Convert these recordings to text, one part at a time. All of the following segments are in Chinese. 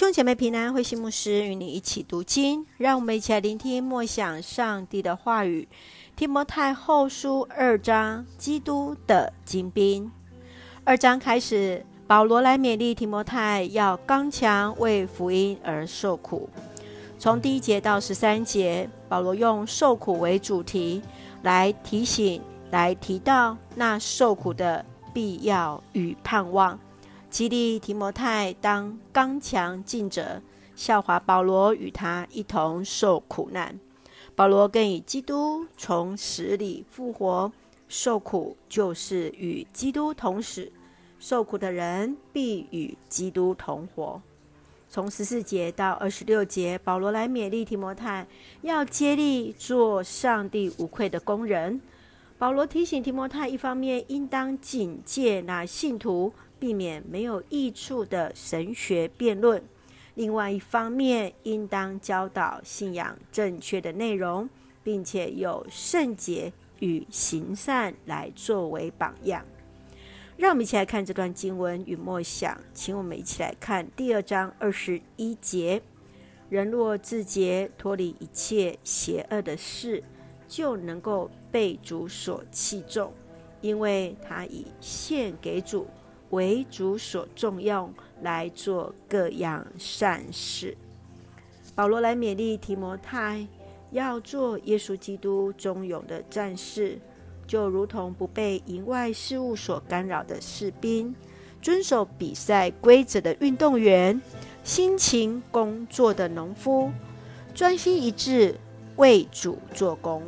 兄姐妹平安，慧馨牧师与你一起读经，让我们一起来聆听默想上帝的话语。提摩太后书二章，基督的精兵。二章开始，保罗来勉励提摩太要刚强，为福音而受苦。从第一节到十三节，保罗用受苦为主题来提醒，来提到那受苦的必要与盼望。激励提摩太当刚强尽责，效法保罗与他一同受苦难。保罗更以基督从死里复活，受苦就是与基督同死，受苦的人必与基督同活。从十四节到二十六节，保罗来勉励提摩太要竭力做上帝无愧的工人。保罗提醒提摩太，一方面应当警戒那信徒。避免没有益处的神学辩论。另外一方面，应当教导信仰正确的内容，并且有圣洁与行善来作为榜样。让我们一起来看这段经文与默想，请我们一起来看第二章二十一节：人若自洁，脱离一切邪恶的事，就能够被主所器重，因为他以献给主。为主所重用，来做各样善事。保罗来勉励提摩太，要做耶稣基督忠勇的战士，就如同不被营外事物所干扰的士兵，遵守比赛规则的运动员，辛勤工作的农夫，专心一致为主做工。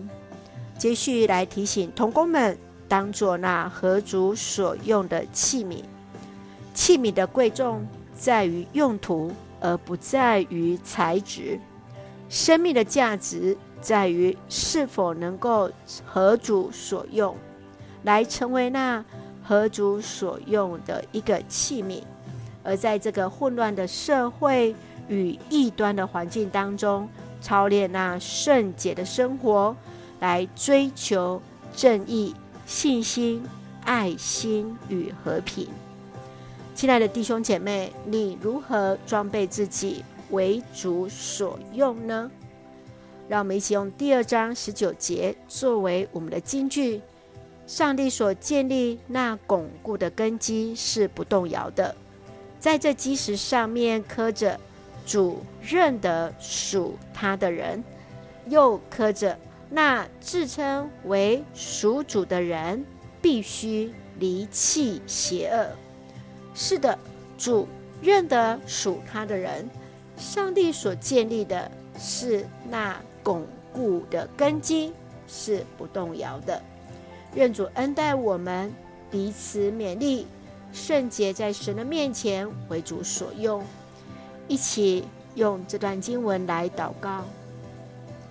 接续来提醒童工们，当做那合主所用的器皿。器皿的贵重在于用途，而不在于材质；生命的价值在于是否能够合主所用，来成为那合主所用的一个器皿。而在这个混乱的社会与异端的环境当中，操练那圣洁的生活，来追求正义、信心、爱心与和平。亲爱的弟兄姐妹，你如何装备自己为主所用呢？让我们一起用第二章十九节作为我们的金句。上帝所建立那巩固的根基是不动摇的，在这基石上面刻着“主认得属他的人”，又刻着“那自称为属主的人必须离弃邪恶”。是的，主认得属他的人，上帝所建立的是那巩固的根基，是不动摇的。愿主恩待我们，彼此勉励，圣洁在神的面前为主所用。一起用这段经文来祷告。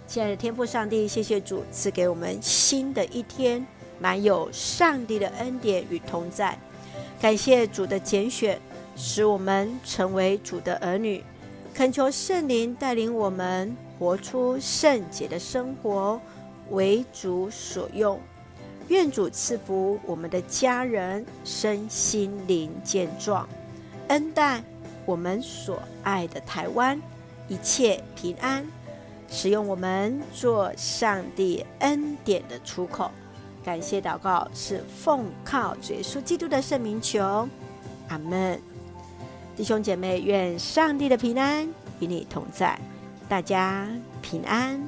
亲爱的天父上帝，谢谢主赐给我们新的一天，满有上帝的恩典与同在。感谢主的拣选，使我们成为主的儿女。恳求圣灵带领我们活出圣洁的生活，为主所用。愿主赐福我们的家人身心灵健壮，恩待我们所爱的台湾一切平安，使用我们做上帝恩典的出口。感谢祷告是奉靠耶稣基督的圣名求，阿门。弟兄姐妹，愿上帝的平安与你同在，大家平安。